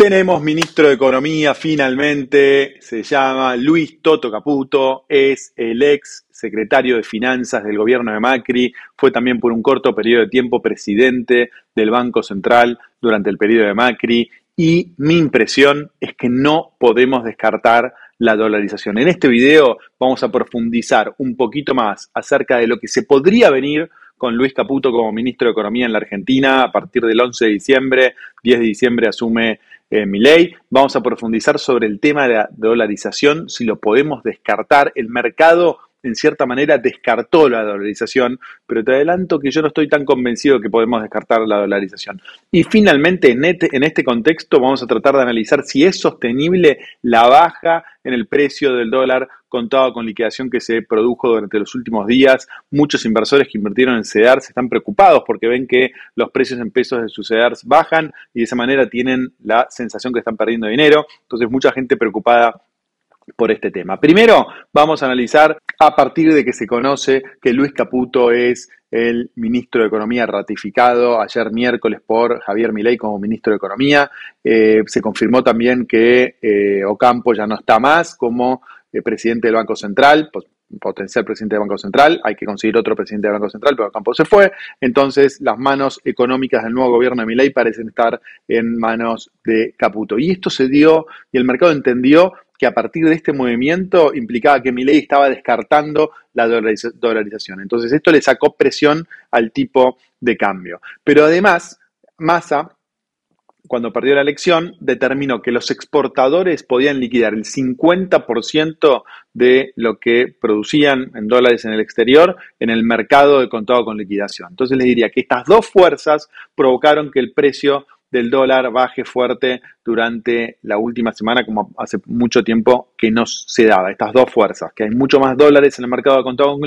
Tenemos ministro de Economía finalmente, se llama Luis Toto Caputo, es el ex secretario de Finanzas del gobierno de Macri, fue también por un corto periodo de tiempo presidente del Banco Central durante el periodo de Macri y mi impresión es que no podemos descartar la dolarización. En este video vamos a profundizar un poquito más acerca de lo que se podría venir con Luis Caputo como ministro de Economía en la Argentina a partir del 11 de diciembre. 10 de diciembre asume eh, mi ley. Vamos a profundizar sobre el tema de la dolarización, si lo podemos descartar. El mercado en cierta manera descartó la dolarización, pero te adelanto que yo no estoy tan convencido que podemos descartar la dolarización. Y finalmente, en este, en este contexto, vamos a tratar de analizar si es sostenible la baja en el precio del dólar contado con liquidación que se produjo durante los últimos días. Muchos inversores que invirtieron en CEDARS están preocupados porque ven que los precios en pesos de sus CEDARS bajan y de esa manera tienen la sensación que están perdiendo dinero. Entonces, mucha gente preocupada por este tema. Primero vamos a analizar a partir de que se conoce que Luis Caputo es el ministro de Economía ratificado ayer miércoles por Javier Milei como ministro de Economía. Eh, se confirmó también que eh, Ocampo ya no está más como eh, presidente del Banco Central, pues, potencial presidente del Banco Central, hay que conseguir otro presidente del Banco Central, pero Ocampo se fue. Entonces, las manos económicas del nuevo gobierno de Milei parecen estar en manos de Caputo. Y esto se dio, y el mercado entendió que a partir de este movimiento implicaba que Milei estaba descartando la dolarización. Entonces esto le sacó presión al tipo de cambio. Pero además, Massa, cuando perdió la elección, determinó que los exportadores podían liquidar el 50% de lo que producían en dólares en el exterior en el mercado de contado con liquidación. Entonces les diría que estas dos fuerzas provocaron que el precio del dólar baje fuerte durante la última semana, como hace mucho tiempo que no se daba. Estas dos fuerzas, que hay mucho más dólares en el mercado de contado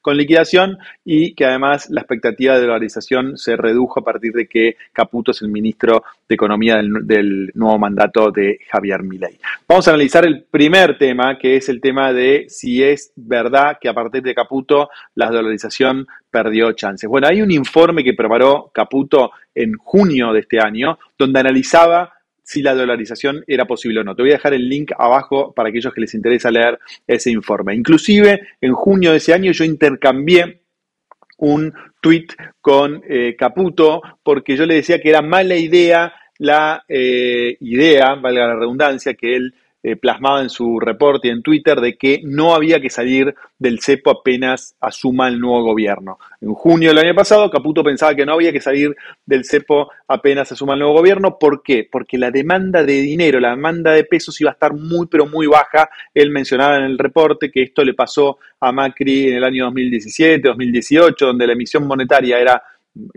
con liquidación y que además la expectativa de dolarización se redujo a partir de que Caputo es el ministro de Economía del, nuevo mandato de Javier Milei. Vamos a analizar el primer tema, que es el tema de si es verdad que a partir de Caputo la dolarización perdió chances. Bueno, hay un informe que preparó Caputo en junio de este año, donde analizaba si la dolarización era posible o no. Te voy a dejar el link abajo para aquellos que les interesa leer ese informe. Inclusive, en junio de ese año yo intercambié un tweet con eh, Caputo porque yo le decía que era mala idea la eh, idea, valga la redundancia, que él eh, plasmaba en su reporte y en Twitter de que no había que salir del cepo apenas asuma el nuevo gobierno. En junio del año pasado, Caputo pensaba que no había que salir del cepo apenas asuma el nuevo gobierno. ¿Por qué? Porque la demanda de dinero, la demanda de pesos iba a estar muy, pero muy baja. Él mencionaba en el reporte que esto le pasó a Macri en el año 2017, 2018, donde la emisión monetaria era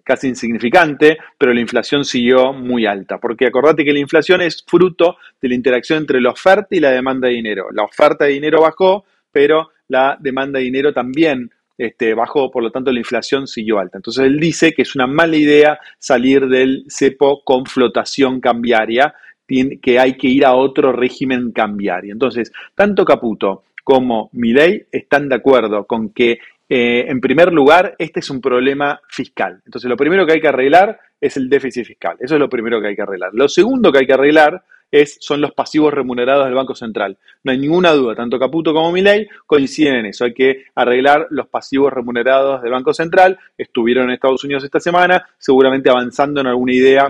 casi insignificante, pero la inflación siguió muy alta, porque acordate que la inflación es fruto de la interacción entre la oferta y la demanda de dinero. La oferta de dinero bajó, pero la demanda de dinero también este, bajó, por lo tanto la inflación siguió alta. Entonces él dice que es una mala idea salir del cepo con flotación cambiaria, que hay que ir a otro régimen cambiario. Entonces, tanto Caputo como Milei están de acuerdo con que eh, en primer lugar, este es un problema fiscal. Entonces, lo primero que hay que arreglar es el déficit fiscal. Eso es lo primero que hay que arreglar. Lo segundo que hay que arreglar es, son los pasivos remunerados del Banco Central. No hay ninguna duda, tanto Caputo como Milei coinciden en eso. Hay que arreglar los pasivos remunerados del Banco Central. Estuvieron en Estados Unidos esta semana, seguramente avanzando en alguna idea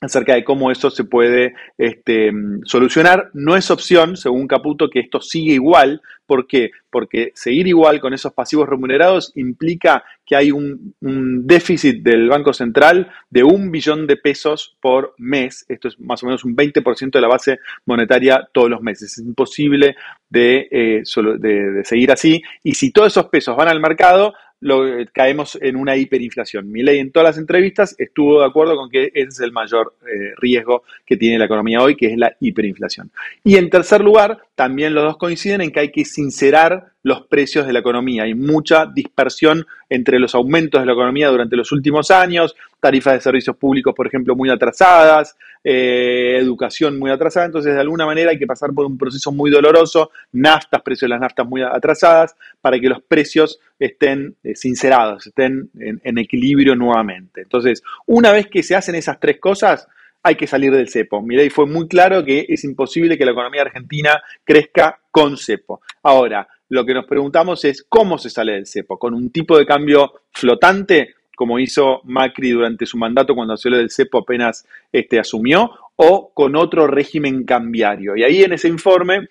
acerca de cómo eso se puede este, solucionar. No es opción, según Caputo, que esto siga igual. ¿Por qué? Porque seguir igual con esos pasivos remunerados implica que hay un, déficit del Banco Central de un billón de pesos por mes. Esto es más o menos un 20% de la base monetaria todos los meses. Es imposible de, eh, de, de seguir así. Y si todos esos pesos van al mercado, lo, caemos en una hiperinflación. ley en todas las entrevistas estuvo de acuerdo con que ese es el mayor eh, riesgo que tiene la economía hoy, que es la hiperinflación. Y en tercer lugar, también los dos coinciden en que hay que sincerar los precios de la economía. Hay mucha dispersión entre los aumentos de la economía durante los últimos años, tarifas de servicios públicos, por ejemplo, muy atrasadas, eh, educación muy atrasada. Entonces, de alguna manera hay que pasar por un proceso muy doloroso, naftas, precios de las naftas muy atrasadas, para que los precios estén eh, sincerados, estén en, en equilibrio nuevamente. Entonces, una vez que se hacen esas tres cosas, hay que salir del cepo. Milei fue muy claro que es imposible que la economía argentina crezca con cepo. Ahora, lo que nos preguntamos es cómo se sale del cepo, con un tipo de cambio flotante, como hizo Macri durante su mandato cuando salió del cepo apenas este, asumió, o con otro régimen cambiario. Y ahí en ese informe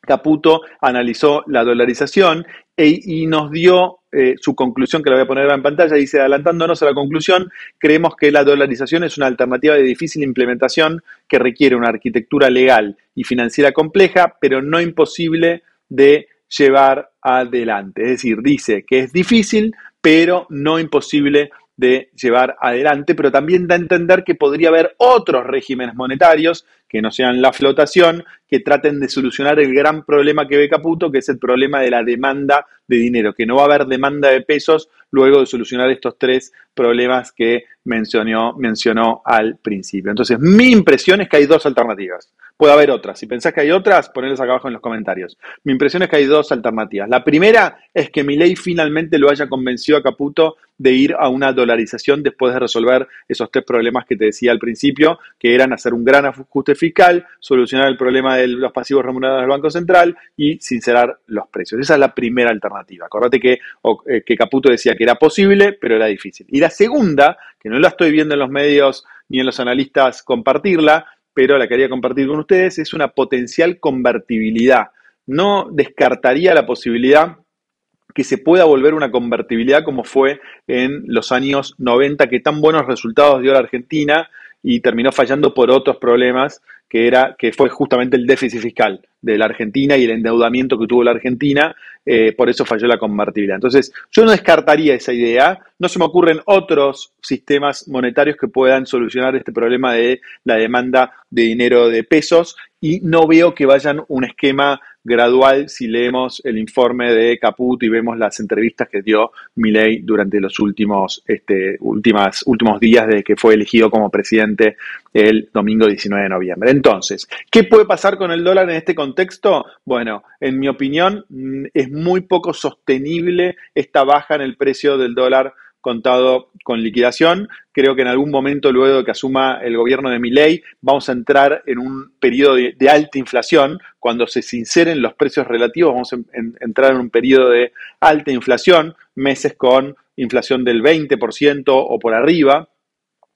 Caputo analizó la dolarización e, y nos dio eh, su conclusión, que la voy a poner en pantalla, dice, adelantándonos a la conclusión, creemos que la dolarización es una alternativa de difícil implementación que requiere una arquitectura legal y financiera compleja, pero no imposible de llevar adelante. Es decir, dice que es difícil, pero no imposible de llevar adelante, pero también da a entender que podría haber otros regímenes monetarios que no sean la flotación, que traten de solucionar el gran problema que ve Caputo, que es el problema de la demanda de dinero, que no va a haber demanda de pesos luego de solucionar estos tres problemas que mencionó, mencionó al principio. Entonces, mi impresión es que hay dos alternativas. Puede haber otras. Si pensás que hay otras, ponedlas acá abajo en los comentarios. Mi impresión es que hay dos alternativas. La primera es que mi ley finalmente lo haya convencido a Caputo de ir a una dolarización después de resolver esos tres problemas que te decía al principio, que eran hacer un gran ajuste fiscal, solucionar el problema de los pasivos remunerados del Banco Central y sincerar los precios. Esa es la primera alternativa. Acordate que, eh, que Caputo decía que era posible, pero era difícil. Y la segunda, que no la estoy viendo en los medios ni en los analistas compartirla, pero la quería compartir con ustedes, es una potencial convertibilidad. No descartaría la posibilidad que se pueda volver una convertibilidad como fue en los años 90, que tan buenos resultados dio la Argentina y terminó fallando por otros problemas, que, era, que fue justamente el déficit fiscal de la Argentina y el endeudamiento que tuvo la Argentina, eh, por eso falló la convertibilidad. Entonces, yo no descartaría esa idea, no se me ocurren otros sistemas monetarios que puedan solucionar este problema de la demanda de dinero de pesos y no veo que vayan un esquema gradual si leemos el informe de Caputo y vemos las entrevistas que dio Milei durante los últimos, este, últimas, últimos días desde que fue elegido como presidente el domingo 19 de noviembre. Entonces, ¿qué puede pasar con el dólar en este contexto? Bueno, en mi opinión, mm, es muy poco sostenible esta baja en el precio del dólar contado con liquidación. Creo que en algún momento, luego de que asuma el gobierno de Miley, vamos a entrar en un periodo de, alta inflación. Cuando se sinceren los precios relativos, vamos a entrar en un periodo de alta inflación, meses con inflación del 20% o por arriba.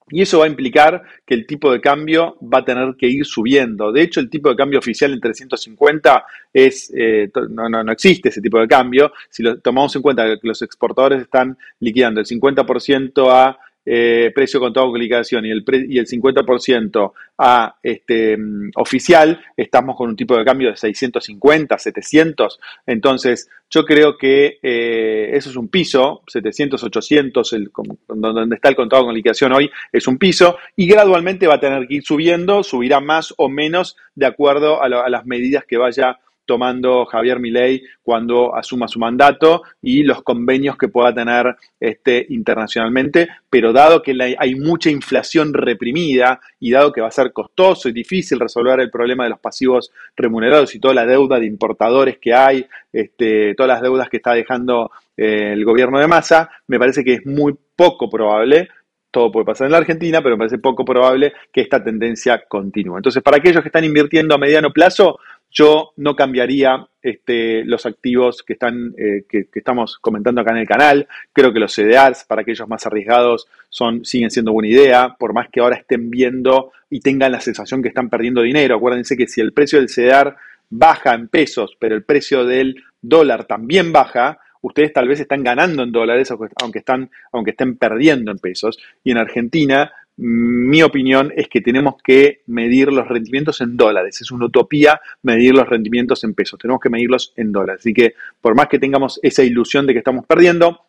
Y eso va a implicar que el tipo de cambio va a tener que ir subiendo. De hecho, el tipo de cambio oficial en 350 es, eh, no, no, no, existe ese tipo de cambio. Si lo tomamos en cuenta que los exportadores están liquidando el 50% a eh, precio contado con liquidación y el, y el 50% a este, mm, oficial, estamos con un tipo de cambio de 650, 700. Entonces, yo creo que eh, eso es un piso, 700, 800, el, donde está el contado con liquidación hoy, es un piso y gradualmente va a tener que ir subiendo, subirá más o menos de acuerdo a, a las medidas que vaya tomando Javier Milei cuando asuma su mandato y los convenios que pueda tener este, internacionalmente, pero dado que hay mucha inflación reprimida y dado que va a ser costoso y difícil resolver el problema de los pasivos remunerados y toda la deuda de importadores que hay, este, todas las deudas que está dejando eh, el gobierno de masa, me parece que es muy poco probable todo puede pasar en la Argentina, pero me parece poco probable que esta tendencia continúe. Entonces, para aquellos que están invirtiendo a mediano plazo, yo no cambiaría este, los activos que, están, eh, que, estamos comentando acá en el canal. Creo que los CDRs, para aquellos más arriesgados, son, siguen siendo buena idea, por más que ahora estén viendo y tengan la sensación que están perdiendo dinero. Acuérdense que si el precio del CDR baja en pesos, pero el precio del dólar también baja, ustedes tal vez están ganando en dólares, aunque, estén perdiendo en pesos. Y en Argentina mi opinión es que tenemos que medir los rendimientos en dólares. Es una utopía medir los rendimientos en pesos. Tenemos que medirlos en dólares. Así que por más que tengamos esa ilusión de que estamos perdiendo,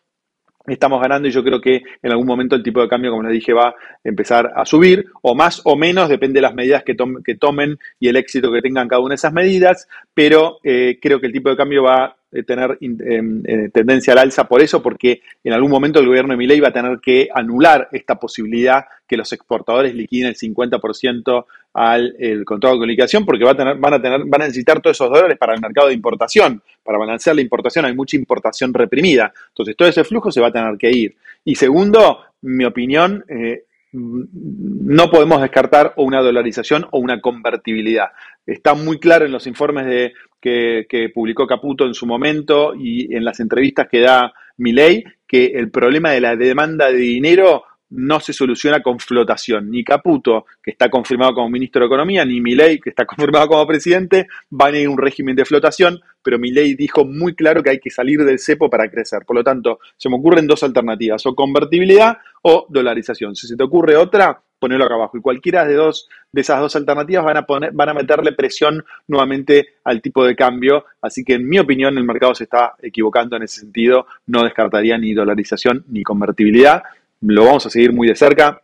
estamos ganando y yo creo que en algún momento el tipo de cambio, como les dije, va a empezar a subir o más o menos, depende de las medidas que, tomen y el éxito que tengan cada una de esas medidas, pero eh, creo que el tipo de cambio va tener em, eh, tendencia al alza por eso, porque en algún momento el gobierno de Milei va a tener que anular esta posibilidad que los exportadores liquiden el 50% al el contrato de liquidación, porque va a tener, van, a tener, van a necesitar todos esos dólares para el mercado de importación, para balancear la importación, hay mucha importación reprimida, entonces todo ese flujo se va a tener que ir. Y segundo, mi opinión, eh, no podemos descartar o una dolarización o una convertibilidad. Está muy claro en los informes de, que, publicó Caputo en su momento y en las entrevistas que da Milei que el problema de la demanda de dinero no se soluciona con flotación. Ni Caputo, que está confirmado como ministro de Economía, ni Milei, que está confirmado como presidente, van a ir a un régimen de flotación, pero Milei dijo muy claro que hay que salir del cepo para crecer. Por lo tanto, se me ocurren dos alternativas, o convertibilidad o dolarización. Si se te ocurre otra, ponelo acá abajo. Y cualquiera de, dos, de esas dos alternativas van a, poner, van a meterle presión nuevamente al tipo de cambio. Así que, en mi opinión, el mercado se está equivocando en ese sentido. No descartaría ni dolarización ni convertibilidad lo vamos a seguir muy de cerca.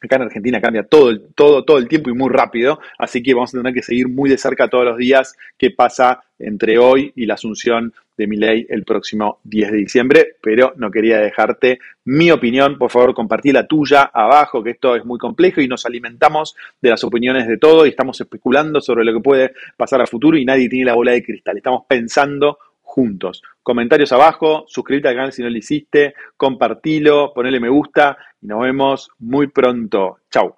Acá en Argentina cambia todo el, todo, todo el tiempo y muy rápido, así que vamos a tener que seguir muy de cerca todos los días qué pasa entre hoy y la asunción de mi ley el próximo 10 de diciembre, pero no quería dejarte mi opinión, por favor compartí la tuya abajo, que esto es muy complejo y nos alimentamos de las opiniones de todo y estamos especulando sobre lo que puede pasar a futuro y nadie tiene la bola de cristal, estamos pensando juntos. Comentarios abajo, suscríbete al canal si no lo hiciste, compartilo, ponele me gusta y nos vemos muy pronto. Chau.